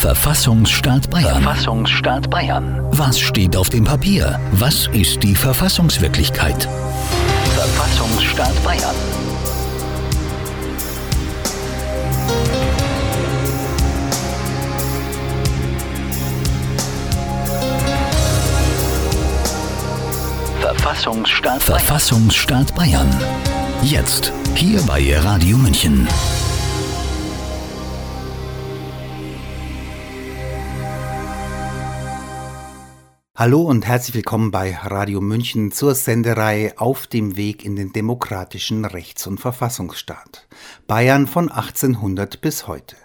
Verfassungsstaat Bayern. Verfassungsstaat Bayern. Was steht auf dem Papier? Was ist die Verfassungswirklichkeit? Verfassungsstaat Bayern. Verfassungsstaat Bayern. Verfassungsstaat Bayern. Jetzt. Hier bei Radio München. Hallo und herzlich willkommen bei Radio München zur Sendereihe Auf dem Weg in den demokratischen Rechts- und Verfassungsstaat. Bayern von 1800 bis heute.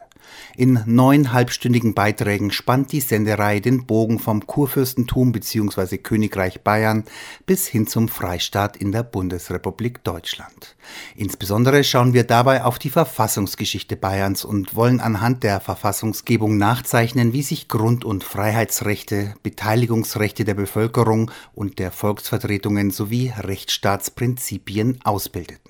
In neun halbstündigen Beiträgen spannt die Sendereihe den Bogen vom Kurfürstentum bzw. Königreich Bayern bis hin zum Freistaat in der Bundesrepublik Deutschland. Insbesondere schauen wir dabei auf die Verfassungsgeschichte Bayerns und wollen anhand der Verfassungsgebung nachzeichnen, wie sich Grund- und Freiheitsrechte, Beteiligungsrechte der Bevölkerung und der Volksvertretungen sowie Rechtsstaatsprinzipien ausbildeten.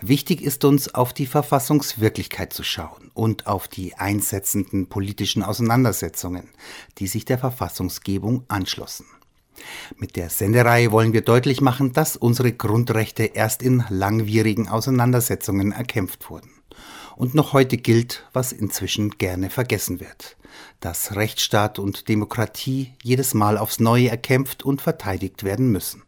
Wichtig ist uns, auf die Verfassungswirklichkeit zu schauen und auf die einsetzenden politischen Auseinandersetzungen, die sich der Verfassungsgebung anschlossen. Mit der Sendereihe wollen wir deutlich machen, dass unsere Grundrechte erst in langwierigen Auseinandersetzungen erkämpft wurden. Und noch heute gilt, was inzwischen gerne vergessen wird, dass Rechtsstaat und Demokratie jedes Mal aufs Neue erkämpft und verteidigt werden müssen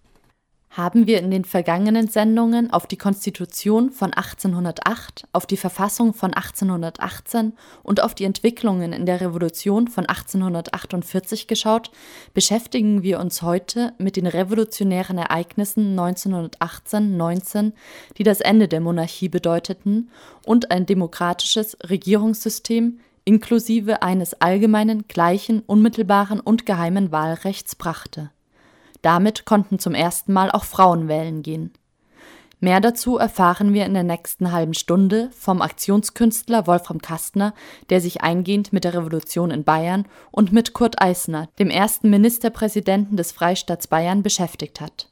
haben wir in den vergangenen Sendungen auf die Konstitution von 1808, auf die Verfassung von 1818 und auf die Entwicklungen in der Revolution von 1848 geschaut, beschäftigen wir uns heute mit den revolutionären Ereignissen 1918-19, die das Ende der Monarchie bedeuteten und ein demokratisches Regierungssystem inklusive eines allgemeinen, gleichen, unmittelbaren und geheimen Wahlrechts brachte damit konnten zum ersten Mal auch Frauen wählen gehen. Mehr dazu erfahren wir in der nächsten halben Stunde vom Aktionskünstler Wolfram Kastner, der sich eingehend mit der Revolution in Bayern und mit Kurt Eisner, dem ersten Ministerpräsidenten des Freistaats Bayern, beschäftigt hat.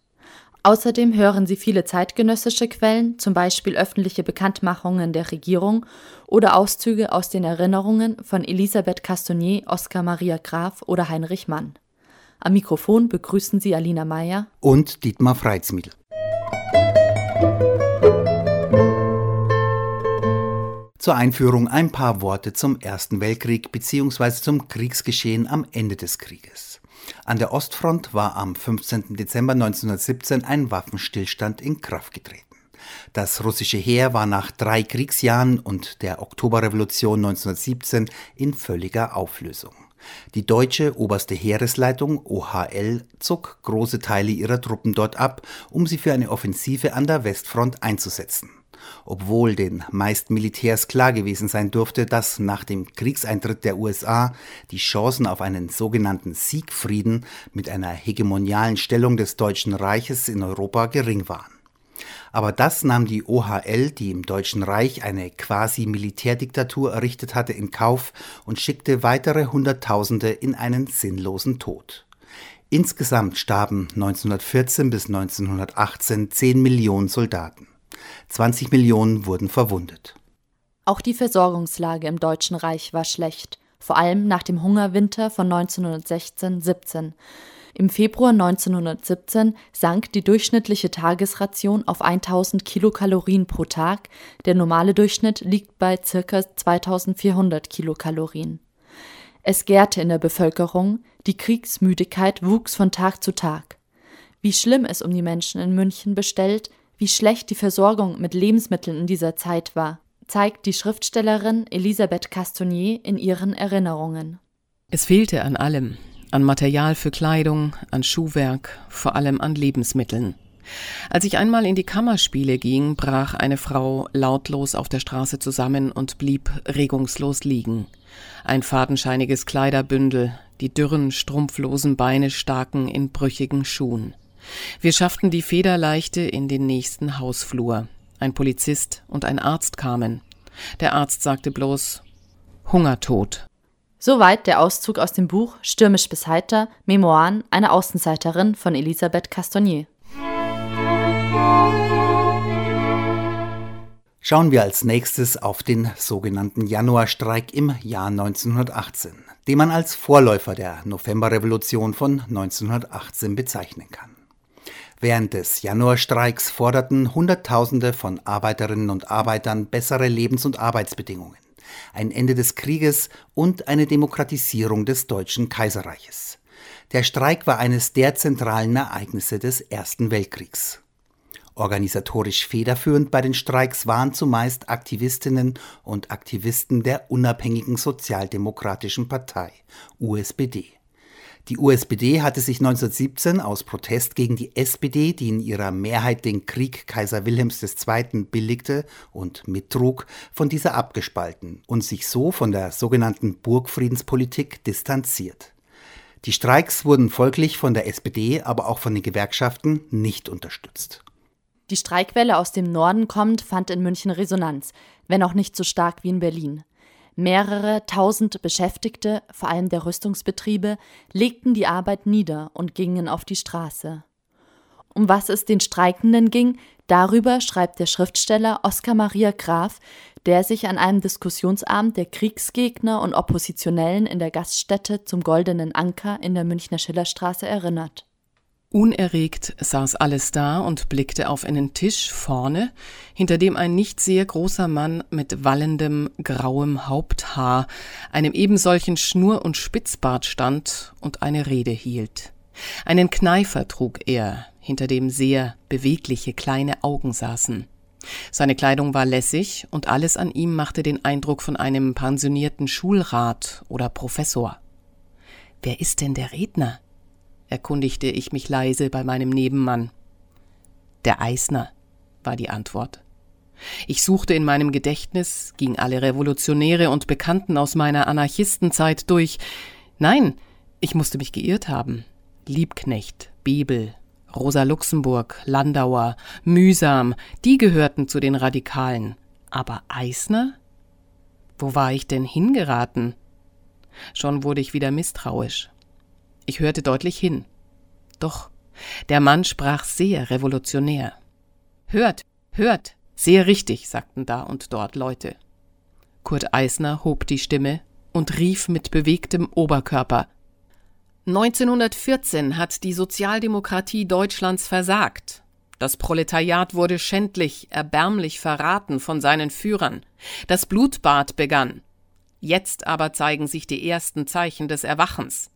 Außerdem hören Sie viele zeitgenössische Quellen, zum Beispiel öffentliche Bekanntmachungen der Regierung oder Auszüge aus den Erinnerungen von Elisabeth Castonier, Oskar Maria Graf oder Heinrich Mann. Am Mikrofon begrüßen Sie Alina Meyer und Dietmar Freizmiedl. Zur Einführung ein paar Worte zum Ersten Weltkrieg bzw. zum Kriegsgeschehen am Ende des Krieges. An der Ostfront war am 15. Dezember 1917 ein Waffenstillstand in Kraft getreten. Das russische Heer war nach drei Kriegsjahren und der Oktoberrevolution 1917 in völliger Auflösung. Die deutsche Oberste Heeresleitung (OHL) zog große Teile ihrer Truppen dort ab, um sie für eine Offensive an der Westfront einzusetzen. Obwohl den meisten Militärs klar gewesen sein dürfte, dass nach dem Kriegseintritt der USA die Chancen auf einen sogenannten Siegfrieden mit einer hegemonialen Stellung des Deutschen Reiches in Europa gering waren aber das nahm die OHL, die im Deutschen Reich eine quasi Militärdiktatur errichtet hatte, in Kauf und schickte weitere Hunderttausende in einen sinnlosen Tod. Insgesamt starben 1914 bis 1918 10 Millionen Soldaten. 20 Millionen wurden verwundet. Auch die Versorgungslage im Deutschen Reich war schlecht, vor allem nach dem Hungerwinter von 1916-17. Im Februar 1917 sank die durchschnittliche Tagesration auf 1000 Kilokalorien pro Tag, der normale Durchschnitt liegt bei ca. 2400 Kilokalorien. Es gärte in der Bevölkerung, die Kriegsmüdigkeit wuchs von Tag zu Tag. Wie schlimm es um die Menschen in München bestellt, wie schlecht die Versorgung mit Lebensmitteln in dieser Zeit war, zeigt die Schriftstellerin Elisabeth Castonier in ihren Erinnerungen. Es fehlte an allem, an Material für Kleidung, an Schuhwerk, vor allem an Lebensmitteln. Als ich einmal in die Kammerspiele ging, brach eine Frau lautlos auf der Straße zusammen und blieb regungslos liegen. Ein fadenscheiniges Kleiderbündel, die dürren, strumpflosen Beine staken in brüchigen Schuhen. Wir schafften die Federleichte in den nächsten Hausflur. Ein Polizist und ein Arzt kamen. Der Arzt sagte bloß Hungertod. Soweit der Auszug aus dem Buch Stürmisch bis heiter, Memoiren einer Außenseiterin von Elisabeth Castonier. Schauen wir als nächstes auf den sogenannten Januarstreik im Jahr 1918, den man als Vorläufer der Novemberrevolution von 1918 bezeichnen kann. Während des Januarstreiks forderten Hunderttausende von Arbeiterinnen und Arbeitern bessere Lebens- und Arbeitsbedingungen, ein Ende des Krieges und eine Demokratisierung des Deutschen Kaiserreiches. Der Streik war eines der zentralen Ereignisse des Ersten Weltkriegs. Organisatorisch federführend bei den Streiks waren zumeist Aktivistinnen und Aktivisten der Unabhängigen Sozialdemokratischen Partei USPD. Die USPD hatte sich 1917 aus Protest gegen die SPD, die in ihrer Mehrheit den Krieg Kaiser Wilhelms II. billigte und mittrug, von dieser abgespalten und sich so von der sogenannten Burgfriedenspolitik distanziert. Die Streiks wurden folglich von der SPD, aber auch von den Gewerkschaften nicht unterstützt. Die Streikwelle aus dem Norden kommt, fand in München Resonanz, wenn auch nicht so stark wie in Berlin. Mehrere tausend Beschäftigte, vor allem der Rüstungsbetriebe, legten die Arbeit nieder und gingen auf die Straße. Um was es den Streikenden ging, darüber schreibt der Schriftsteller Oskar Maria Graf, der sich an einem Diskussionsabend der Kriegsgegner und Oppositionellen in der Gaststätte zum Goldenen Anker in der Münchner Schillerstraße erinnert. Unerregt saß alles da und blickte auf einen Tisch vorne, hinter dem ein nicht sehr großer Mann mit wallendem grauem Haupthaar, einem ebensolchen Schnur- und Spitzbart stand und eine Rede hielt. Einen Kneifer trug er, hinter dem sehr bewegliche kleine Augen saßen. Seine Kleidung war lässig und alles an ihm machte den Eindruck von einem pensionierten Schulrat oder Professor. Wer ist denn der Redner? Erkundigte ich mich leise bei meinem Nebenmann. Der Eisner, war die Antwort. Ich suchte in meinem Gedächtnis, ging alle Revolutionäre und Bekannten aus meiner Anarchistenzeit durch. Nein, ich musste mich geirrt haben. Liebknecht, Bebel, Rosa Luxemburg, Landauer, Mühsam, die gehörten zu den Radikalen. Aber Eisner? Wo war ich denn hingeraten? Schon wurde ich wieder misstrauisch. Ich hörte deutlich hin. Doch, der Mann sprach sehr revolutionär. Hört, hört, sehr richtig, sagten da und dort Leute. Kurt Eisner hob die Stimme und rief mit bewegtem Oberkörper 1914 hat die Sozialdemokratie Deutschlands versagt. Das Proletariat wurde schändlich, erbärmlich verraten von seinen Führern. Das Blutbad begann. Jetzt aber zeigen sich die ersten Zeichen des Erwachens.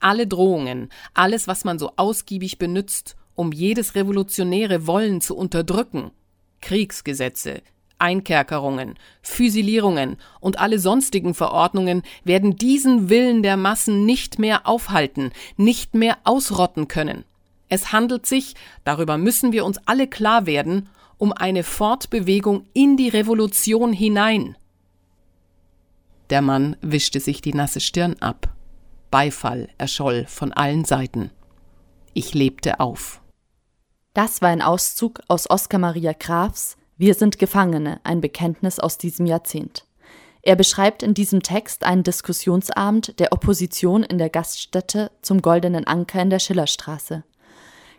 Alle Drohungen, alles, was man so ausgiebig benützt, um jedes revolutionäre Wollen zu unterdrücken, Kriegsgesetze, Einkerkerungen, Füsilierungen und alle sonstigen Verordnungen werden diesen Willen der Massen nicht mehr aufhalten, nicht mehr ausrotten können. Es handelt sich, darüber müssen wir uns alle klar werden, um eine Fortbewegung in die Revolution hinein. Der Mann wischte sich die nasse Stirn ab. Beifall erscholl von allen Seiten. Ich lebte auf. Das war ein Auszug aus Oskar Maria Grafs Wir sind Gefangene, ein Bekenntnis aus diesem Jahrzehnt. Er beschreibt in diesem Text einen Diskussionsabend der Opposition in der Gaststätte zum Goldenen Anker in der Schillerstraße.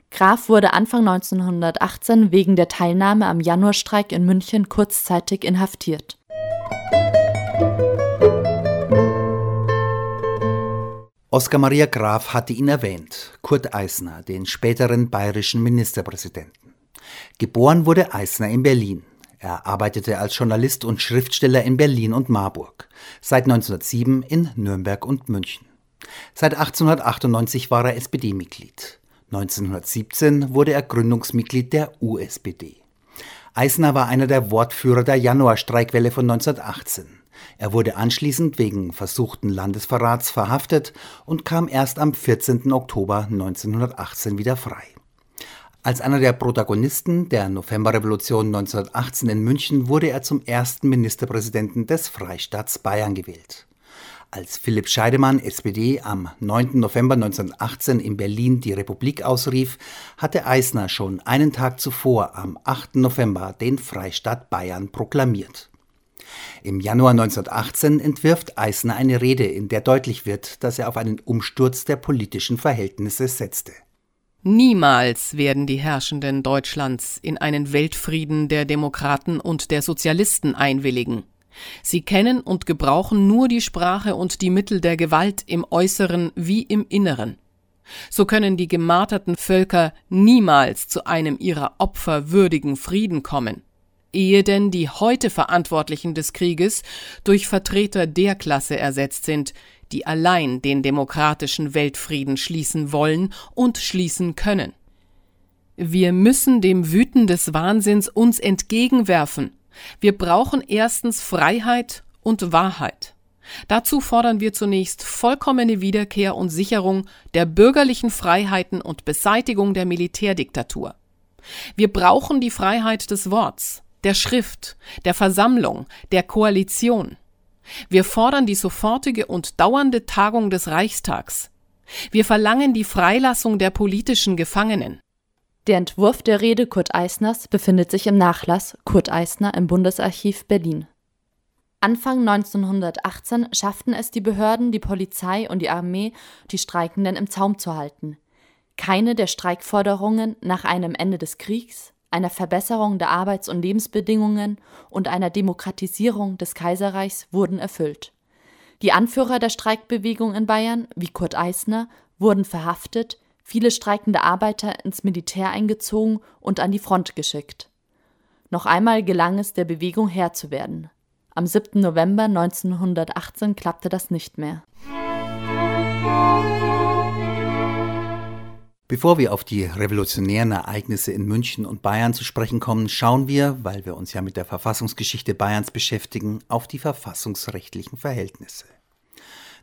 Graf wurde Anfang 1918 wegen der Teilnahme am Januarstreik in München kurzzeitig inhaftiert. Oskar Maria Graf hatte ihn erwähnt, Kurt Eisner, den späteren bayerischen Ministerpräsidenten. Geboren wurde Eisner in Berlin. Er arbeitete als Journalist und Schriftsteller in Berlin und Marburg, seit 1907 in Nürnberg und München. Seit 1898 war er SPD-Mitglied. 1917 wurde er Gründungsmitglied der USPD. Eisner war einer der Wortführer der Januarstreikwelle von 1918. Er wurde anschließend wegen versuchten Landesverrats verhaftet und kam erst am 14. Oktober 1918 wieder frei. Als einer der Protagonisten der Novemberrevolution 1918 in München wurde er zum ersten Ministerpräsidenten des Freistaats Bayern gewählt. Als Philipp Scheidemann, SPD, am 9. November 1918 in Berlin die Republik ausrief, hatte Eisner schon einen Tag zuvor, am 8. November, den Freistaat Bayern proklamiert. Im Januar 1918 entwirft Eisner eine Rede, in der deutlich wird, dass er auf einen Umsturz der politischen Verhältnisse setzte. Niemals werden die Herrschenden Deutschlands in einen Weltfrieden der Demokraten und der Sozialisten einwilligen. Sie kennen und gebrauchen nur die Sprache und die Mittel der Gewalt im Äußeren wie im Inneren. So können die gemarterten Völker niemals zu einem ihrer Opfer würdigen Frieden kommen, ehe denn die heute Verantwortlichen des Krieges durch Vertreter der Klasse ersetzt sind, die allein den demokratischen Weltfrieden schließen wollen und schließen können. Wir müssen dem Wüten des Wahnsinns uns entgegenwerfen. Wir brauchen erstens Freiheit und Wahrheit. Dazu fordern wir zunächst vollkommene Wiederkehr und Sicherung der bürgerlichen Freiheiten und Beseitigung der Militärdiktatur. Wir brauchen die Freiheit des Worts, der Schrift, der Versammlung, der Koalition. Wir fordern die sofortige und dauernde Tagung des Reichstags. Wir verlangen die Freilassung der politischen Gefangenen. Der Entwurf der Rede Kurt Eisners befindet sich im Nachlass Kurt Eisner im Bundesarchiv Berlin. Anfang 1918 schafften es die Behörden, die Polizei und die Armee, die Streikenden im Zaum zu halten. Keine der Streikforderungen nach einem Ende des Kriegs, einer Verbesserung der Arbeits- und Lebensbedingungen und einer Demokratisierung des Kaiserreichs wurden erfüllt. Die Anführer der Streikbewegung in Bayern, wie Kurt Eisner, wurden verhaftet, viele streikende Arbeiter ins Militär eingezogen und an die Front geschickt. Noch einmal gelang es der Bewegung Herr zu werden. Am 7. November 1918 klappte das nicht mehr. Bevor wir auf die revolutionären Ereignisse in München und Bayern zu sprechen kommen, schauen wir, weil wir uns ja mit der Verfassungsgeschichte Bayerns beschäftigen, auf die verfassungsrechtlichen Verhältnisse.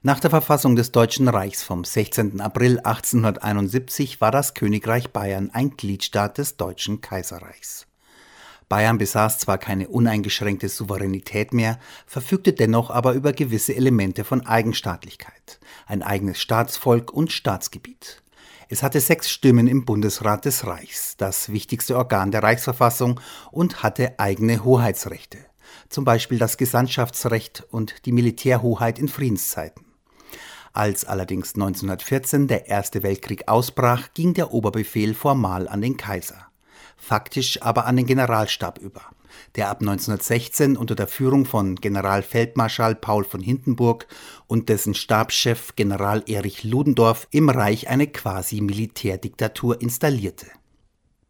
Nach der Verfassung des Deutschen Reichs vom 16. April 1871 war das Königreich Bayern ein Gliedstaat des Deutschen Kaiserreichs. Bayern besaß zwar keine uneingeschränkte Souveränität mehr, verfügte dennoch aber über gewisse Elemente von Eigenstaatlichkeit, ein eigenes Staatsvolk und Staatsgebiet. Es hatte sechs Stimmen im Bundesrat des Reichs, das wichtigste Organ der Reichsverfassung, und hatte eigene Hoheitsrechte, zum Beispiel das Gesandtschaftsrecht und die Militärhoheit in Friedenszeiten. Als allerdings 1914 der Erste Weltkrieg ausbrach, ging der Oberbefehl formal an den Kaiser, faktisch aber an den Generalstab über der ab 1916 unter der Führung von Generalfeldmarschall Paul von Hindenburg und dessen Stabschef General Erich Ludendorff im Reich eine quasi Militärdiktatur installierte.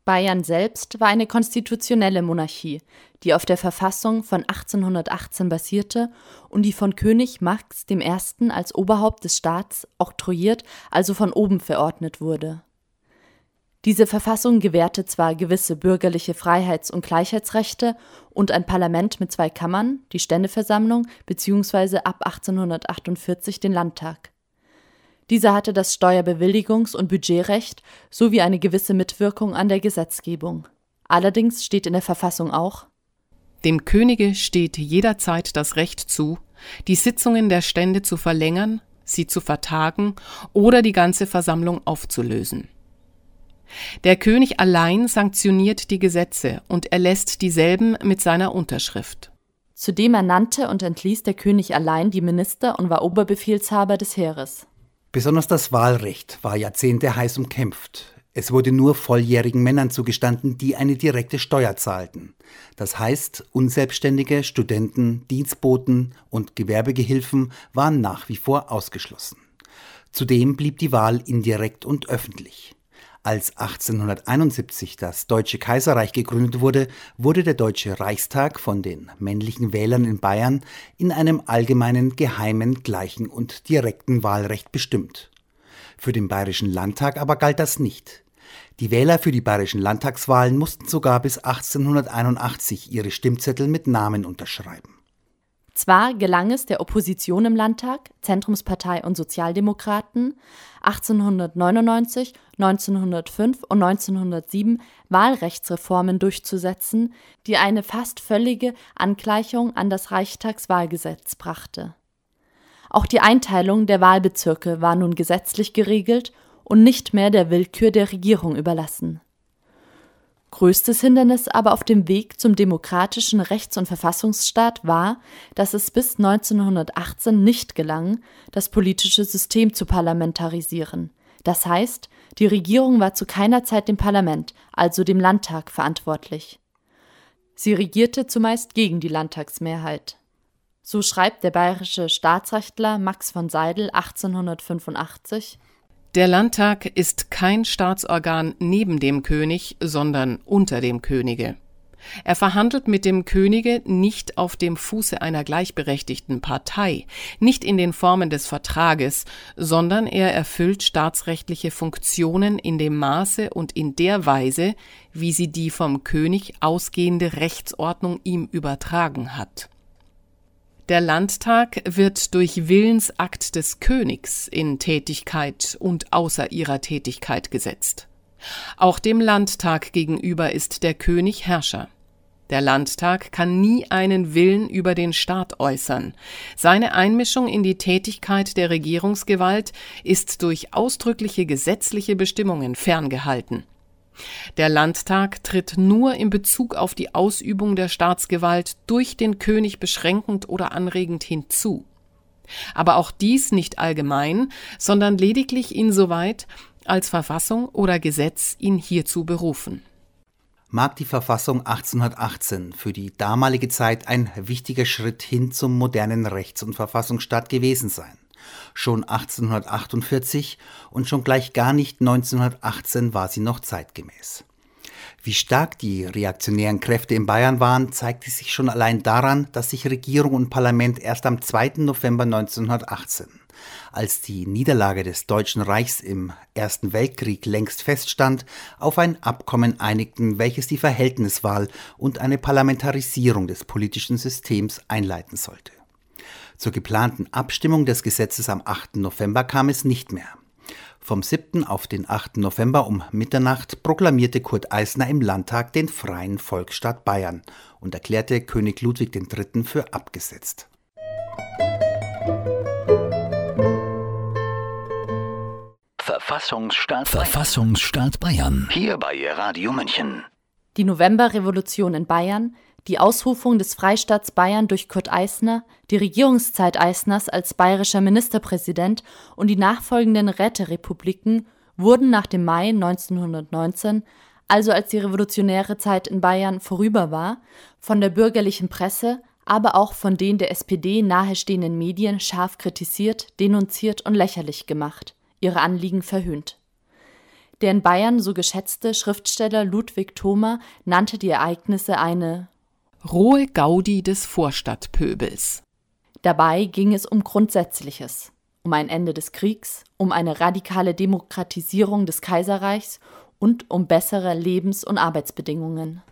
Bayern selbst war eine konstitutionelle Monarchie, die auf der Verfassung von 1818 basierte und die von König Max I. als Oberhaupt des Staats oktroyiert, also von oben verordnet wurde. Diese Verfassung gewährte zwar gewisse bürgerliche Freiheits- und Gleichheitsrechte und ein Parlament mit zwei Kammern, die Ständeversammlung bzw. ab 1848 den Landtag. Dieser hatte das Steuerbewilligungs- und Budgetrecht sowie eine gewisse Mitwirkung an der Gesetzgebung. Allerdings steht in der Verfassung auch Dem Könige steht jederzeit das Recht zu, die Sitzungen der Stände zu verlängern, sie zu vertagen oder die ganze Versammlung aufzulösen. Der König allein sanktioniert die Gesetze und erlässt dieselben mit seiner Unterschrift. Zudem ernannte und entließ der König allein die Minister und war Oberbefehlshaber des Heeres. Besonders das Wahlrecht war Jahrzehnte heiß umkämpft. Es wurde nur volljährigen Männern zugestanden, die eine direkte Steuer zahlten. Das heißt, Unselbstständige, Studenten, Dienstboten und Gewerbegehilfen waren nach wie vor ausgeschlossen. Zudem blieb die Wahl indirekt und öffentlich. Als 1871 das Deutsche Kaiserreich gegründet wurde, wurde der Deutsche Reichstag von den männlichen Wählern in Bayern in einem allgemeinen, geheimen, gleichen und direkten Wahlrecht bestimmt. Für den Bayerischen Landtag aber galt das nicht. Die Wähler für die bayerischen Landtagswahlen mussten sogar bis 1881 ihre Stimmzettel mit Namen unterschreiben. Zwar gelang es der Opposition im Landtag, Zentrumspartei und Sozialdemokraten, 1899, 1905 und 1907 Wahlrechtsreformen durchzusetzen, die eine fast völlige Angleichung an das Reichstagswahlgesetz brachte. Auch die Einteilung der Wahlbezirke war nun gesetzlich geregelt und nicht mehr der Willkür der Regierung überlassen Größtes Hindernis aber auf dem Weg zum demokratischen Rechts- und Verfassungsstaat war, dass es bis 1918 nicht gelang, das politische System zu parlamentarisieren, Das heißt, die Regierung war zu keiner Zeit dem Parlament, also dem Landtag, verantwortlich. Sie regierte zumeist gegen die Landtagsmehrheit. So schreibt der bayerische Staatsrechtler Max von Seidel 1885 Der Landtag ist kein Staatsorgan neben dem König, sondern unter dem Könige. Er verhandelt mit dem Könige nicht auf dem Fuße einer gleichberechtigten Partei, nicht in den Formen des Vertrages, sondern er erfüllt staatsrechtliche Funktionen in dem Maße und in der Weise, wie sie die vom König ausgehende Rechtsordnung ihm übertragen hat. Der Landtag wird durch Willensakt des Königs in Tätigkeit und außer ihrer Tätigkeit gesetzt. Auch dem Landtag gegenüber ist der König Herrscher. Der Landtag kann nie einen Willen über den Staat äußern. Seine Einmischung in die Tätigkeit der Regierungsgewalt ist durch ausdrückliche gesetzliche Bestimmungen ferngehalten. Der Landtag tritt nur in Bezug auf die Ausübung der Staatsgewalt durch den König beschränkend oder anregend hinzu. Aber auch dies nicht allgemein, sondern lediglich insoweit, als Verfassung oder Gesetz ihn hierzu berufen. Mag die Verfassung 1818 für die damalige Zeit ein wichtiger Schritt hin zum modernen Rechts- und Verfassungsstaat gewesen sein. Schon 1848 und schon gleich gar nicht 1918 war sie noch zeitgemäß. Wie stark die reaktionären Kräfte in Bayern waren, zeigte sich schon allein daran, dass sich Regierung und Parlament erst am 2. November 1918 als die Niederlage des Deutschen Reichs im Ersten Weltkrieg längst feststand, auf ein Abkommen einigten, welches die Verhältniswahl und eine Parlamentarisierung des politischen Systems einleiten sollte. Zur geplanten Abstimmung des Gesetzes am 8. November kam es nicht mehr. Vom 7. auf den 8. November um Mitternacht proklamierte Kurt Eisner im Landtag den freien Volksstaat Bayern und erklärte König Ludwig III. für abgesetzt. Verfassungsstaat Verfassungsstaat Bayern. Hier bei Radio München. Die Novemberrevolution in Bayern, die Ausrufung des Freistaats Bayern durch Kurt Eisner, die Regierungszeit Eisners als bayerischer Ministerpräsident und die nachfolgenden Räterepubliken wurden nach dem Mai 1919, also als die revolutionäre Zeit in Bayern vorüber war, von der bürgerlichen Presse, aber auch von den der SPD nahestehenden Medien scharf kritisiert, denunziert und lächerlich gemacht, ihre Anliegen verhöhnt. Der in Bayern so geschätzte Schriftsteller Ludwig Thoma nannte die Ereignisse eine Rohe Gaudi des Vorstadtpöbels. Dabei ging es um Grundsätzliches, um ein Ende des Kriegs, um eine radikale Demokratisierung des Kaiserreichs und um bessere Lebens- und Arbeitsbedingungen.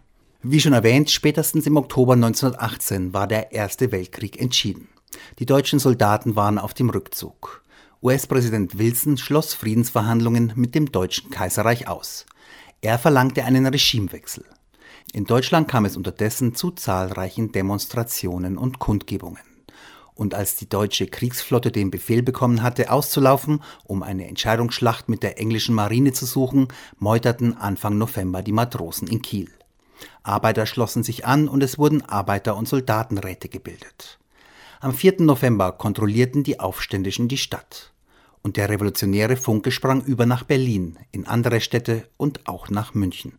Wie schon erwähnt, spätestens im Oktober 1918 war der Erste Weltkrieg entschieden. Die deutschen Soldaten waren auf dem Rückzug. US-Präsident Wilson schloss Friedensverhandlungen mit dem Deutschen Kaiserreich aus. Er verlangte einen Regimewechsel. In Deutschland kam es unterdessen zu zahlreichen Demonstrationen und Kundgebungen. Und als die deutsche Kriegsflotte den Befehl bekommen hatte, auszulaufen, um eine Entscheidungsschlacht mit der englischen Marine zu suchen, meuterten Anfang November die Matrosen in Kiel. Arbeiter schlossen sich an und es wurden Arbeiter- und Soldatenräte gebildet. Am 4. November kontrollierten die Aufständischen die Stadt. Und der revolutionäre Funke sprang über nach Berlin, in andere Städte und auch nach München.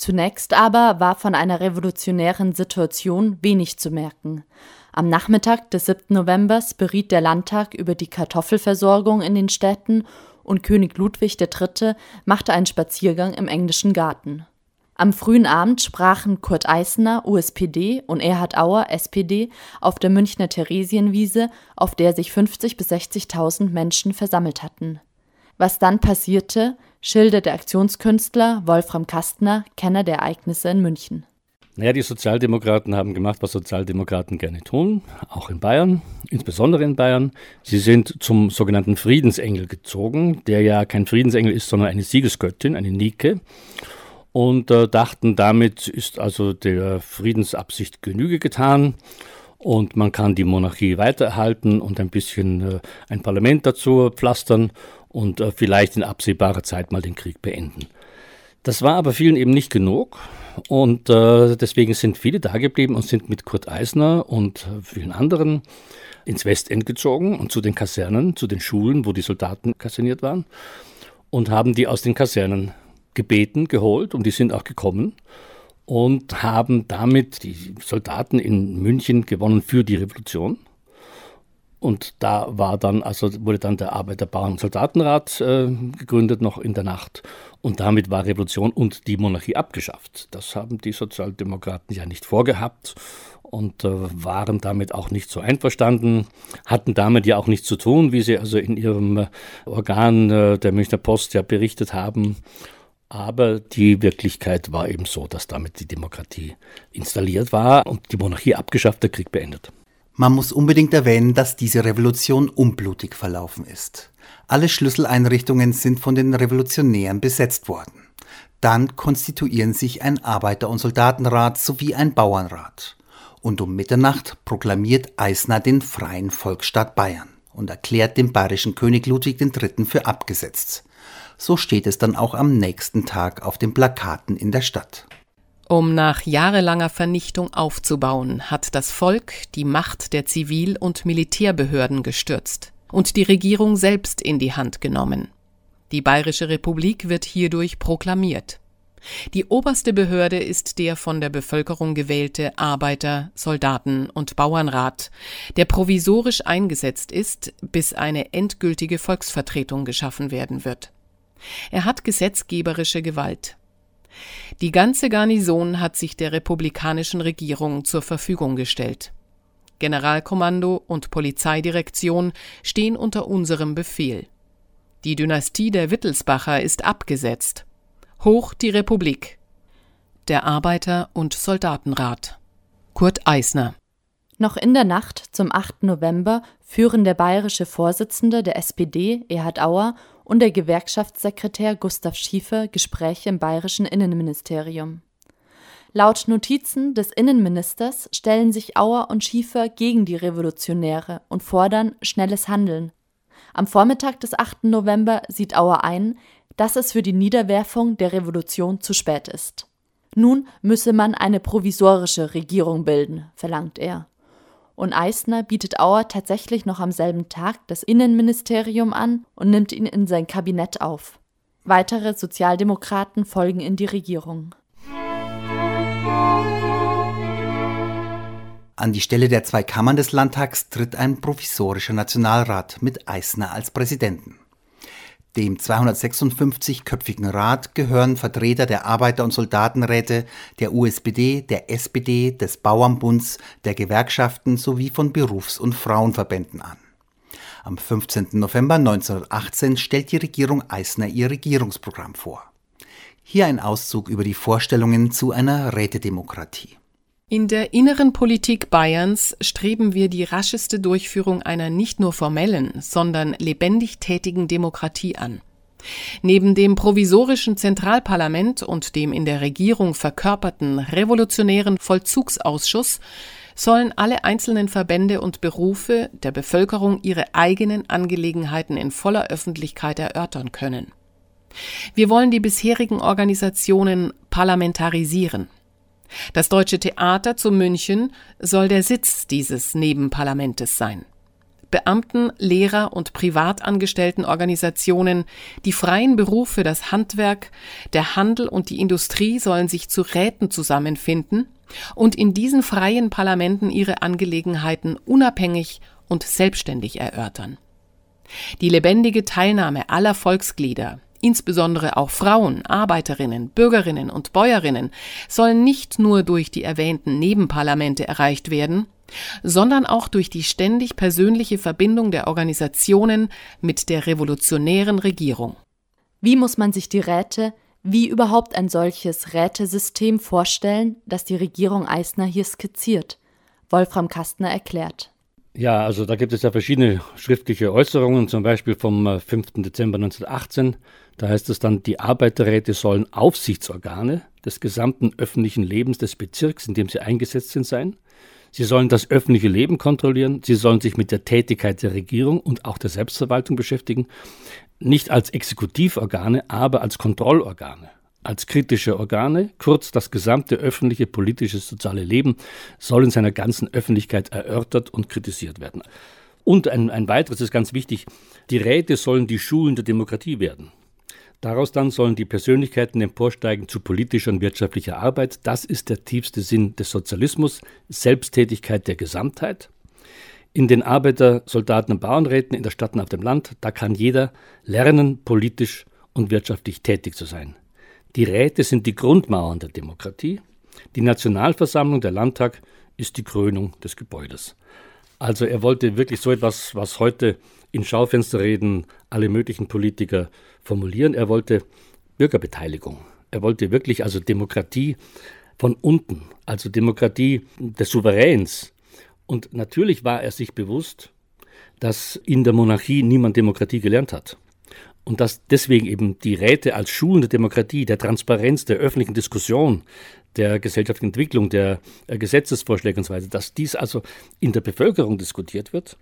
Zunächst aber war von einer revolutionären Situation wenig zu merken. Am Nachmittag des 7. November beriet der Landtag über die Kartoffelversorgung in den Städten und König Ludwig III. machte einen Spaziergang im englischen Garten. Am frühen Abend sprachen Kurt Eisner, USPD, und Erhard Auer, SPD, auf der Münchner Theresienwiese, auf der sich 50.000 bis 60.000 Menschen versammelt hatten. Was dann passierte, schildert der Aktionskünstler Wolfram Kastner, Kenner der Ereignisse in München. Naja, die Sozialdemokraten haben gemacht, was Sozialdemokraten gerne tun, auch in Bayern, insbesondere in Bayern. Sie sind zum sogenannten Friedensengel gezogen, der ja kein Friedensengel ist, sondern eine Siegesgöttin, eine Nike. Und äh, dachten, damit ist also der Friedensabsicht Genüge getan und man kann die Monarchie weitererhalten und ein bisschen äh, ein Parlament dazu pflastern und äh, vielleicht in absehbarer Zeit mal den Krieg beenden. Das war aber vielen eben nicht genug und äh, deswegen sind viele da geblieben und sind mit Kurt Eisner und vielen anderen ins Westend gezogen und zu den Kasernen, zu den Schulen, wo die Soldaten kaserniert waren. und haben die aus den Kasernen gebeten, geholt und die sind auch gekommen und haben damit die Soldaten in München gewonnen für die Revolution. Und da war dann, also wurde dann der Arbeiter, Bauern- und Soldatenrat äh, gegründet, noch in der Nacht. Und damit war Revolution und die Monarchie abgeschafft. Das haben die Sozialdemokraten ja nicht vorgehabt und äh, waren damit auch nicht so einverstanden, hatten damit ja auch nichts zu tun, wie sie also in ihrem äh, Organ äh, der Münchner Post ja berichtet haben. Aber die Wirklichkeit war eben so, dass damit die Demokratie installiert war und die Monarchie abgeschafft, der Krieg beendet. Man muss unbedingt erwähnen, dass diese Revolution unblutig verlaufen ist. Alle Schlüsseleinrichtungen sind von den Revolutionären besetzt worden. Dann konstituieren sich ein Arbeiter- und Soldatenrat sowie ein Bauernrat. Und um Mitternacht proklamiert Eisner den freien Volksstaat Bayern und erklärt den bayerischen König Ludwig III. für abgesetzt. So steht es dann auch am nächsten Tag auf den Plakaten in der Stadt. Um nach jahrelanger Vernichtung aufzubauen, hat das Volk die Macht der Zivil- und Militärbehörden gestürzt und die Regierung selbst in die Hand genommen. Die Bayerische Republik wird hierdurch proklamiert. Die oberste Behörde ist der von der Bevölkerung gewählte Arbeiter-, Soldaten- und Bauernrat, der provisorisch eingesetzt ist, bis eine endgültige Volksvertretung geschaffen werden wird. Er hat gesetzgeberische Gewalt. Die ganze Garnison hat sich der republikanischen Regierung zur Verfügung gestellt. Generalkommando und Polizeidirektion stehen unter unserem Befehl. Die Dynastie der Wittelsbacher ist abgesetzt. Hoch die Republik. Der Arbeiter- und Soldatenrat. Kurt Eisner. Noch in der Nacht zum 8. November führen der bayerische Vorsitzende der SPD, Erhard Auer, und der Gewerkschaftssekretär Gustav Schiefer Gespräche im bayerischen Innenministerium. Laut Notizen des Innenministers stellen sich Auer und Schiefer gegen die Revolutionäre und fordern schnelles Handeln. Am Vormittag des 8. November sieht Auer ein, dass es für die Niederwerfung der Revolution zu spät ist. Nun müsse man eine provisorische Regierung bilden, verlangt er. Und Eisner bietet Auer tatsächlich noch am selben Tag das Innenministerium an und nimmt ihn in sein Kabinett auf. Weitere Sozialdemokraten folgen in die Regierung. An die Stelle der zwei Kammern des Landtags tritt ein provisorischer Nationalrat mit Eisner als Präsidenten. Dem 256-köpfigen Rat gehören Vertreter der Arbeiter- und Soldatenräte, der USPD, der SPD, des Bauernbunds, der Gewerkschaften sowie von Berufs- und Frauenverbänden an. Am 15. November 1918 stellt die Regierung Eisner ihr Regierungsprogramm vor. Hier ein Auszug über die Vorstellungen zu einer Rätedemokratie. In der inneren Politik Bayerns streben wir die rascheste Durchführung einer nicht nur formellen, sondern lebendig tätigen Demokratie an. Neben dem provisorischen Zentralparlament und dem in der Regierung verkörperten revolutionären Vollzugsausschuss sollen alle einzelnen Verbände und Berufe der Bevölkerung ihre eigenen Angelegenheiten in voller Öffentlichkeit erörtern können. Wir wollen die bisherigen Organisationen parlamentarisieren. Das Deutsche Theater zu München soll der Sitz dieses Nebenparlamentes sein. Beamten, Lehrer und privatangestellten Organisationen, die freien Berufe, das Handwerk, der Handel und die Industrie sollen sich zu Räten zusammenfinden und in diesen freien Parlamenten ihre Angelegenheiten unabhängig und selbstständig erörtern. Die lebendige Teilnahme aller Volksglieder, Insbesondere auch Frauen, Arbeiterinnen, Bürgerinnen und Bäuerinnen sollen nicht nur durch die erwähnten Nebenparlamente erreicht werden, sondern auch durch die ständig persönliche Verbindung der Organisationen mit der revolutionären Regierung. Wie muss man sich die Räte, wie überhaupt ein solches Rätesystem vorstellen, das die Regierung Eisner hier skizziert? Wolfram Kastner erklärt. Ja, also da gibt es ja verschiedene schriftliche Äußerungen, zum Beispiel vom 5. Äh, Dezember 1918. Da heißt es dann, die Arbeiterräte sollen Aufsichtsorgane des gesamten öffentlichen Lebens des Bezirks, in dem sie eingesetzt sind, sein. Sie sollen das öffentliche Leben kontrollieren, sie sollen sich mit der Tätigkeit der Regierung und auch der Selbstverwaltung beschäftigen, nicht als Exekutivorgane, aber als Kontrollorgane als kritische Organe, kurz das gesamte öffentliche, politische, soziale Leben soll in seiner ganzen Öffentlichkeit erörtert und kritisiert werden. Und ein, ein weiteres ist ganz wichtig, die Räte sollen die Schulen der Demokratie werden. Daraus dann sollen die Persönlichkeiten emporsteigen zu politischer und wirtschaftlicher Arbeit. Das ist der tiefste Sinn des Sozialismus, Selbsttätigkeit der Gesamtheit. In den Arbeiter-, Soldaten- und Bauernräten in der Stadt und auf dem Land, da kann jeder lernen, politisch und wirtschaftlich tätig zu sein. Die Räte sind die Grundmauern der Demokratie. Die Nationalversammlung, der Landtag, ist die Krönung des Gebäudes. Also er wollte wirklich so etwas, was heute in Schaufensterreden alle möglichen Politiker formulieren. Er wollte Bürgerbeteiligung. Er wollte wirklich also Demokratie von unten, also Demokratie des Souveräns. Und natürlich war er sich bewusst, dass in der Monarchie niemand Demokratie gelernt hat. Und dass deswegen eben die Räte als Schulen der Demokratie, der Transparenz, der öffentlichen Diskussion, der gesellschaftlichen Entwicklung, der äh, Gesetzesvorschläge und so weiter, dass dies also in der Bevölkerung diskutiert wird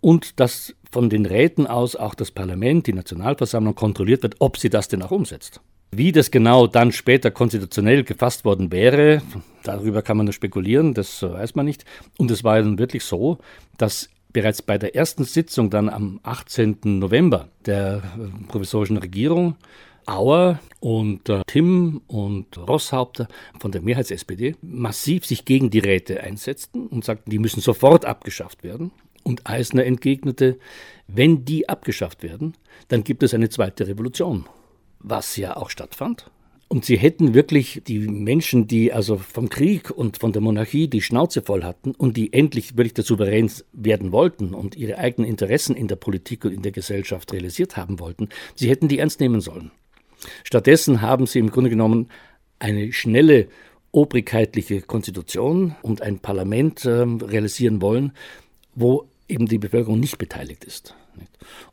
und dass von den Räten aus auch das Parlament, die Nationalversammlung kontrolliert wird, ob sie das denn auch umsetzt. Wie das genau dann später konstitutionell gefasst worden wäre, darüber kann man nur spekulieren, das weiß man nicht. Und es war dann wirklich so, dass bereits bei der ersten Sitzung dann am 18. November der äh, provisorischen Regierung Auer und äh, Tim und Rosshaupter von der Mehrheits-SPD massiv sich gegen die Räte einsetzten und sagten, die müssen sofort abgeschafft werden. Und Eisner entgegnete, wenn die abgeschafft werden, dann gibt es eine zweite Revolution, was ja auch stattfand. Und sie hätten wirklich die Menschen, die also vom Krieg und von der Monarchie die Schnauze voll hatten und die endlich wirklich der Souverän werden wollten und ihre eigenen Interessen in der Politik und in der Gesellschaft realisiert haben wollten, sie hätten die ernst nehmen sollen. Stattdessen haben sie im Grunde genommen eine schnelle obrigkeitliche Konstitution und ein Parlament äh, realisieren wollen, wo eben die Bevölkerung nicht beteiligt ist.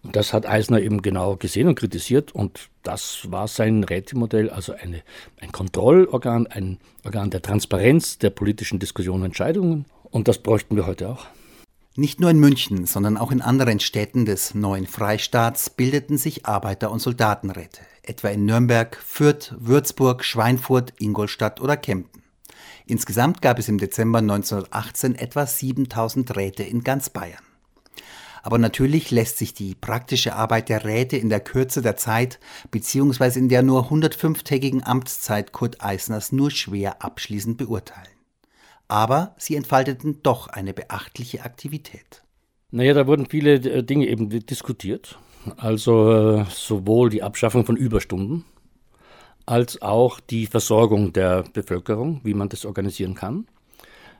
Und das hat Eisner eben genau gesehen und kritisiert und das war sein Rätemodell, also eine, ein Kontrollorgan, ein Organ der Transparenz der politischen Diskussionen und Entscheidungen und das bräuchten wir heute auch. Nicht nur in München, sondern auch in anderen Städten des neuen Freistaats bildeten sich Arbeiter- und Soldatenräte, etwa in Nürnberg, Fürth, Würzburg, Schweinfurt, Ingolstadt oder Kempten. Insgesamt gab es im Dezember 1918 etwa 7000 Räte in ganz Bayern. Aber natürlich lässt sich die praktische Arbeit der Räte in der Kürze der Zeit bzw. in der nur 105-tägigen Amtszeit Kurt Eisners nur schwer abschließend beurteilen. Aber sie entfalteten doch eine beachtliche Aktivität. Naja, da wurden viele äh, Dinge eben diskutiert. Also äh, sowohl die Abschaffung von Überstunden als auch die Versorgung der Bevölkerung, wie man das organisieren kann,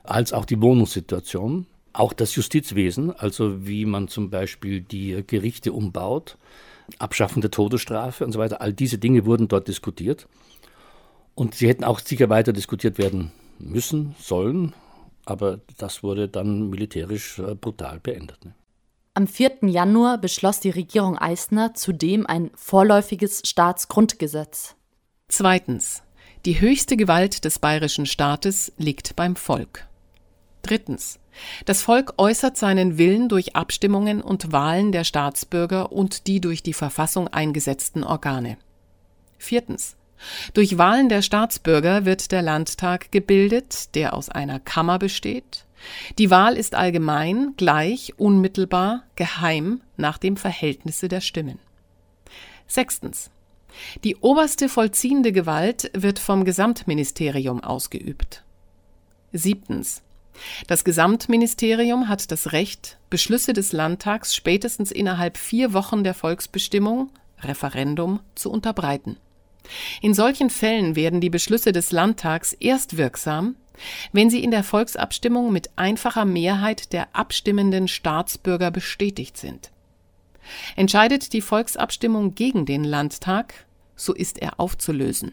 als auch die Wohnungssituation, auch das Justizwesen, also wie man zum Beispiel die Gerichte umbaut, Abschaffung der Todesstrafe und so weiter. All diese Dinge wurden dort diskutiert. Und sie hätten auch sicher weiter diskutiert werden müssen, sollen, aber das wurde dann militärisch äh, brutal beendet. Ne? Am 4. Januar beschloss die Regierung Eisner zudem ein vorläufiges Staatsgrundgesetz. Zweitens. Die höchste Gewalt des bayerischen Staates liegt beim Volk. Drittens. Das Volk äußert seinen Willen durch Abstimmungen und Wahlen der Staatsbürger und die durch die Verfassung eingesetzten Organe. Viertens. Durch Wahlen der Staatsbürger wird der Landtag gebildet, der aus einer Kammer besteht. Die Wahl ist allgemein, gleich, unmittelbar, geheim nach dem Verhältnisse der Stimmen. Sechstens. Die oberste vollziehende Gewalt wird vom Gesamtministerium ausgeübt. Siebtens. Das Gesamtministerium hat das Recht, Beschlüsse des Landtags spätestens innerhalb vier Wochen der Volksbestimmung, Referendum, zu unterbreiten. In solchen Fällen werden die Beschlüsse des Landtags erst wirksam, wenn sie in der Volksabstimmung mit einfacher Mehrheit der abstimmenden Staatsbürger bestätigt sind. Entscheidet die Volksabstimmung gegen den Landtag, so ist er aufzulösen.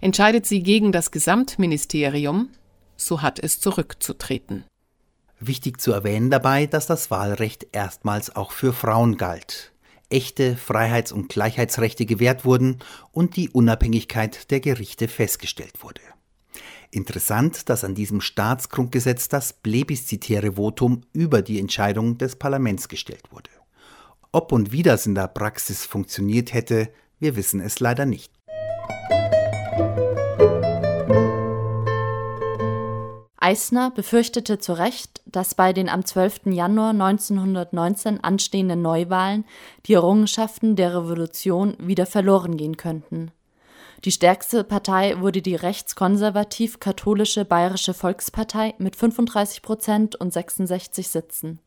Entscheidet sie gegen das Gesamtministerium, so hat es zurückzutreten. Wichtig zu erwähnen dabei, dass das Wahlrecht erstmals auch für Frauen galt, echte Freiheits- und Gleichheitsrechte gewährt wurden und die Unabhängigkeit der Gerichte festgestellt wurde. Interessant, dass an diesem Staatsgrundgesetz das plebiszitäre Votum über die Entscheidung des Parlaments gestellt wurde. Ob und wie das in der Praxis funktioniert hätte, wir wissen es leider nicht. Eisner befürchtete zu Recht, dass bei den am 12. Januar 1919 anstehenden Neuwahlen die Errungenschaften der Revolution wieder verloren gehen könnten. Die stärkste Partei wurde die rechtskonservativ-katholische Bayerische Volkspartei mit 35 Prozent und 66 Sitzen.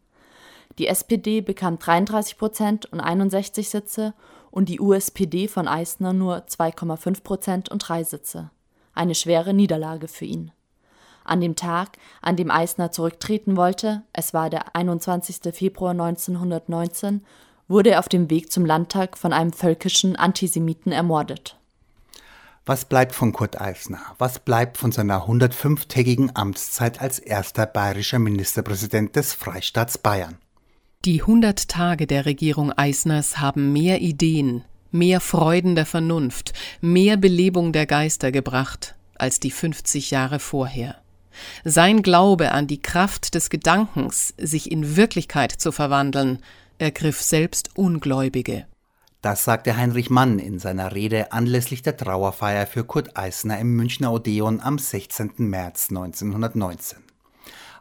Die SPD bekam 33 Prozent und 61 Sitze und die USPD von Eisner nur 2,5 Prozent und drei Sitze. Eine schwere Niederlage für ihn. An dem Tag, an dem Eisner zurücktreten wollte, es war der 21. Februar 1919, wurde er auf dem Weg zum Landtag von einem völkischen Antisemiten ermordet. Was bleibt von Kurt Eisner? Was bleibt von seiner 105-tägigen Amtszeit als erster bayerischer Ministerpräsident des Freistaats Bayern? Die 100 Tage der Regierung Eisners haben mehr Ideen, mehr Freuden der Vernunft, mehr Belebung der Geister gebracht als die 50 Jahre vorher. Sein Glaube an die Kraft des Gedankens, sich in Wirklichkeit zu verwandeln, ergriff selbst Ungläubige. Das sagte Heinrich Mann in seiner Rede anlässlich der Trauerfeier für Kurt Eisner im Münchner Odeon am 16. März 1919.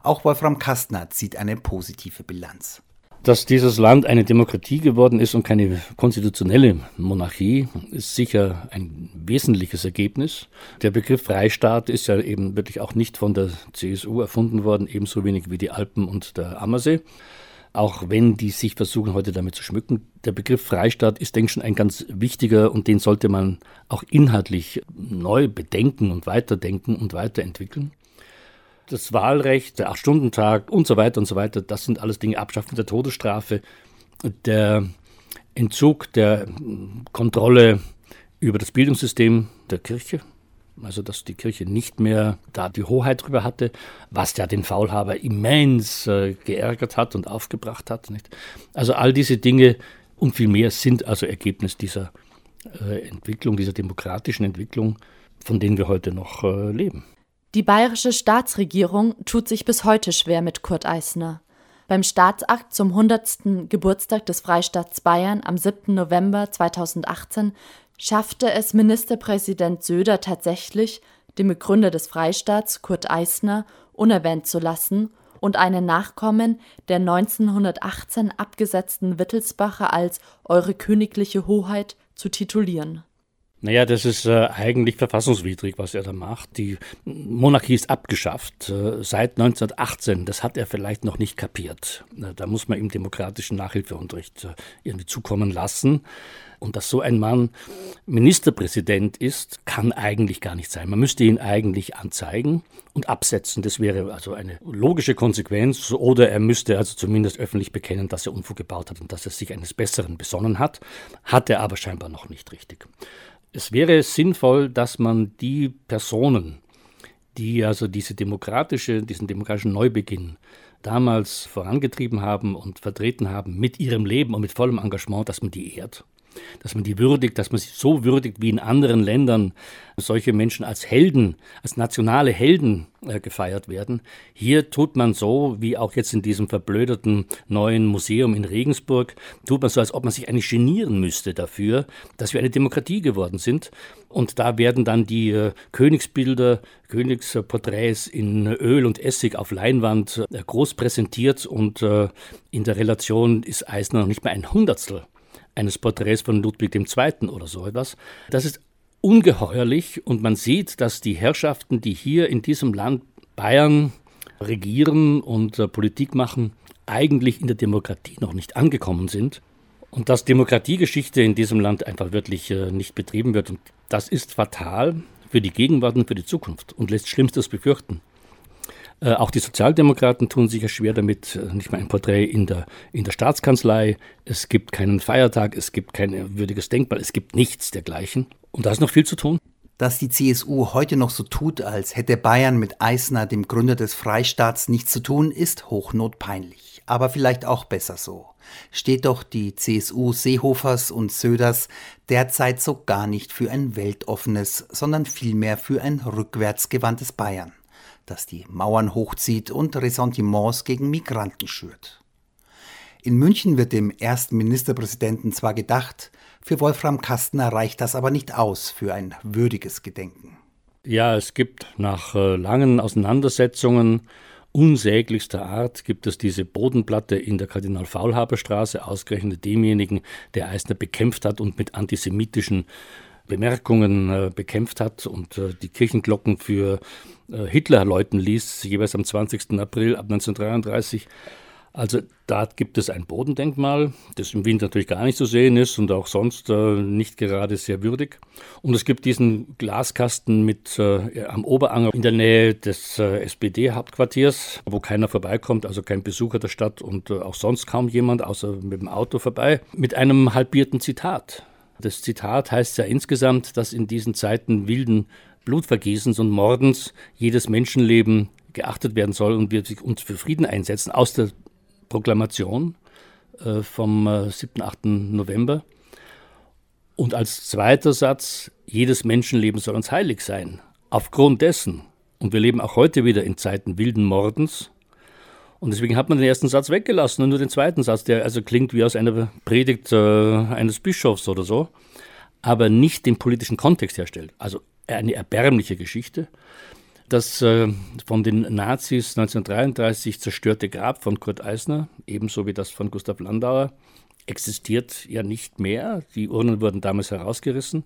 Auch Wolfram Kastner zieht eine positive Bilanz. Dass dieses Land eine Demokratie geworden ist und keine konstitutionelle Monarchie, ist sicher ein wesentliches Ergebnis. Der Begriff Freistaat ist ja eben wirklich auch nicht von der CSU erfunden worden, ebenso wenig wie die Alpen und der Ammersee auch wenn die sich versuchen, heute damit zu schmücken. Der Begriff Freistaat ist, denke ich, schon ein ganz wichtiger und den sollte man auch inhaltlich neu bedenken und weiterdenken und weiterentwickeln. Das Wahlrecht, der Acht-Stunden-Tag und so weiter und so weiter, das sind alles Dinge, Abschaffen der Todesstrafe, der Entzug der Kontrolle über das Bildungssystem der Kirche, also dass die Kirche nicht mehr da die Hoheit drüber hatte, was ja den Faulhaber immens äh, geärgert hat und aufgebracht hat. Nicht? Also all diese Dinge und viel mehr sind also Ergebnis dieser äh, Entwicklung, dieser demokratischen Entwicklung, von denen wir heute noch äh, leben. Die bayerische Staatsregierung tut sich bis heute schwer mit Kurt Eisner. Beim Staatsakt zum 100. Geburtstag des Freistaats Bayern am 7. November 2018 schaffte es Ministerpräsident Söder tatsächlich, den Begründer des Freistaats Kurt Eisner unerwähnt zu lassen und einen Nachkommen der 1918 abgesetzten Wittelsbacher als Eure königliche Hoheit zu titulieren. Naja, das ist äh, eigentlich verfassungswidrig, was er da macht. Die Monarchie ist abgeschafft äh, seit 1918. Das hat er vielleicht noch nicht kapiert. Da muss man ihm demokratischen Nachhilfeunterricht äh, irgendwie zukommen lassen. Und dass so ein Mann Ministerpräsident ist, kann eigentlich gar nicht sein. Man müsste ihn eigentlich anzeigen und absetzen. Das wäre also eine logische Konsequenz. Oder er müsste also zumindest öffentlich bekennen, dass er Unfug gebaut hat und dass er sich eines Besseren besonnen hat. Hat er aber scheinbar noch nicht richtig. Es wäre sinnvoll, dass man die Personen, die also diese demokratische, diesen demokratischen Neubeginn damals vorangetrieben haben und vertreten haben mit ihrem Leben und mit vollem Engagement, dass man die ehrt dass man die würdigt, dass man sie so würdigt, wie in anderen Ländern solche Menschen als Helden, als nationale Helden äh, gefeiert werden. Hier tut man so, wie auch jetzt in diesem verblöderten neuen Museum in Regensburg, tut man so, als ob man sich eigentlich genieren müsste dafür, dass wir eine Demokratie geworden sind. Und da werden dann die äh, Königsbilder, Königsporträts in Öl und Essig auf Leinwand äh, groß präsentiert und äh, in der Relation ist Eisner noch nicht mehr ein Hundertstel eines Porträts von Ludwig II. oder so etwas. Das ist ungeheuerlich und man sieht, dass die Herrschaften, die hier in diesem Land Bayern regieren und äh, Politik machen, eigentlich in der Demokratie noch nicht angekommen sind und dass Demokratiegeschichte in diesem Land einfach wirklich äh, nicht betrieben wird. Und das ist fatal für die Gegenwart und für die Zukunft und lässt Schlimmstes befürchten. Äh, auch die Sozialdemokraten tun sich ja schwer damit, äh, nicht mal ein Porträt in der, in der Staatskanzlei. Es gibt keinen Feiertag, es gibt kein würdiges Denkmal, es gibt nichts dergleichen. Und da ist noch viel zu tun. Dass die CSU heute noch so tut, als hätte Bayern mit Eisner, dem Gründer des Freistaats, nichts zu tun, ist hochnotpeinlich. Aber vielleicht auch besser so. Steht doch die CSU Seehofers und Söders derzeit so gar nicht für ein weltoffenes, sondern vielmehr für ein rückwärtsgewandtes Bayern das die Mauern hochzieht und Ressentiments gegen Migranten schürt. In München wird dem ersten Ministerpräsidenten zwar gedacht, für Wolfram Kastner reicht das aber nicht aus für ein würdiges Gedenken. Ja, es gibt nach äh, langen Auseinandersetzungen unsäglichster Art gibt es diese Bodenplatte in der Kardinal-Faulhaber-Straße, ausgerechnet demjenigen, der Eisner bekämpft hat und mit antisemitischen Bemerkungen äh, bekämpft hat und äh, die Kirchenglocken für äh, Hitler läuten ließ, jeweils am 20. April ab 1933. Also da gibt es ein Bodendenkmal, das im Winter natürlich gar nicht zu sehen ist und auch sonst äh, nicht gerade sehr würdig. Und es gibt diesen Glaskasten mit äh, am Oberanger in der Nähe des äh, SPD-Hauptquartiers, wo keiner vorbeikommt, also kein Besucher der Stadt und auch sonst kaum jemand, außer mit dem Auto vorbei, mit einem halbierten Zitat. Das Zitat heißt ja insgesamt, dass in diesen Zeiten wilden Blutvergießens und Mordens jedes Menschenleben geachtet werden soll und wir uns für Frieden einsetzen aus der Proklamation äh, vom äh, 7. 8. November. Und als zweiter Satz, jedes Menschenleben soll uns heilig sein. Aufgrund dessen, und wir leben auch heute wieder in Zeiten wilden Mordens, und deswegen hat man den ersten Satz weggelassen und nur den zweiten Satz, der also klingt wie aus einer Predigt äh, eines Bischofs oder so, aber nicht den politischen Kontext herstellt. Also eine erbärmliche Geschichte. Das äh, von den Nazis 1933 zerstörte Grab von Kurt Eisner, ebenso wie das von Gustav Landauer, existiert ja nicht mehr. Die Urnen wurden damals herausgerissen.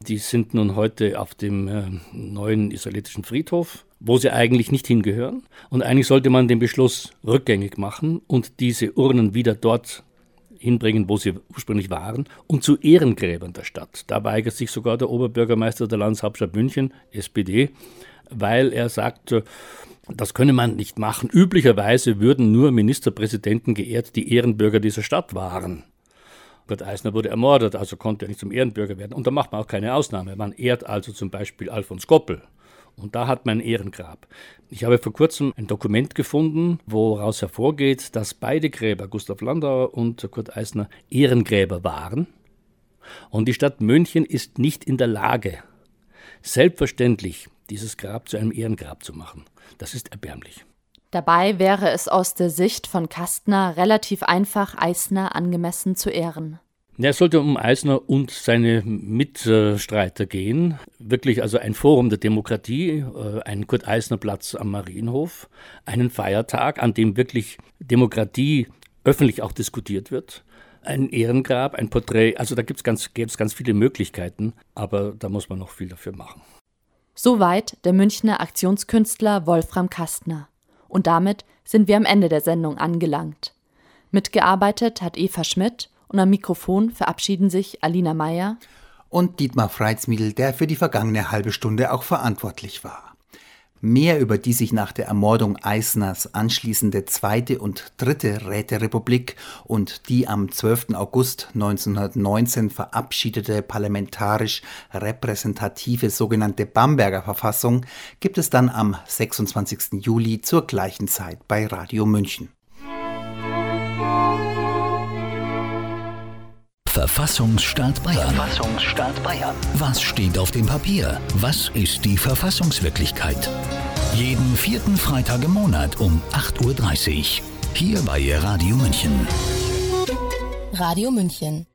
Die sind nun heute auf dem äh, neuen israelitischen Friedhof, wo sie eigentlich nicht hingehören. Und eigentlich sollte man den Beschluss rückgängig machen und diese Urnen wieder dort hinbringen, wo sie ursprünglich waren, und zu Ehrengräbern der Stadt. Da weigert sich sogar der Oberbürgermeister der Landeshauptstadt München, SPD, weil er sagt, das könne man nicht machen. Üblicherweise würden nur Ministerpräsidenten geehrt, die Ehrenbürger dieser Stadt waren. Gott Eisner wurde ermordet, also konnte er nicht zum Ehrenbürger werden. Und da macht man auch keine Ausnahme. Man ehrt also zum Beispiel Alfons Goppel. Und da hat man ein Ehrengrab. Ich habe vor kurzem ein Dokument gefunden, woraus hervorgeht, dass beide Gräber, Gustav Landauer und Kurt Eisner, Ehrengräber waren. Und die Stadt München ist nicht in der Lage, selbstverständlich dieses Grab zu einem Ehrengrab zu machen. Das ist erbärmlich. Dabei wäre es aus der Sicht von Kastner relativ einfach, Eisner angemessen zu ehren. Es sollte um Eisner und seine Mitstreiter gehen. Wirklich also ein Forum der Demokratie, äh, ein Kurt Eisner Platz am Marienhof, einen Feiertag, an dem wirklich Demokratie öffentlich auch diskutiert wird. Ein Ehrengrab, ein Porträt, also da gibt's ganz, gäbe es ganz viele Möglichkeiten, aber da muss man noch viel dafür machen. Soweit der Münchner Aktionskünstler Wolfram Kastner. Und damit sind wir am Ende der Sendung angelangt. Mitgearbeitet hat Eva Schmidt und am Mikrofon verabschieden sich Alina Meyer und Dietmar Freitsmiedl, der für die vergangene halbe Stunde auch verantwortlich war. Mehr über die sich nach der Ermordung Eisners anschließende zweite und dritte Räterepublik und die am 12. August 1919 verabschiedete parlamentarisch repräsentative sogenannte Bamberger Verfassung gibt es dann am 26. Juli zur gleichen Zeit bei Radio München. Verfassungsstaat Bayern. Verfassungsstaat Bayern. Was steht auf dem Papier? Was ist die Verfassungswirklichkeit? Jeden vierten Freitag im Monat um 8.30 Uhr. Hier bei Radio München. Radio München.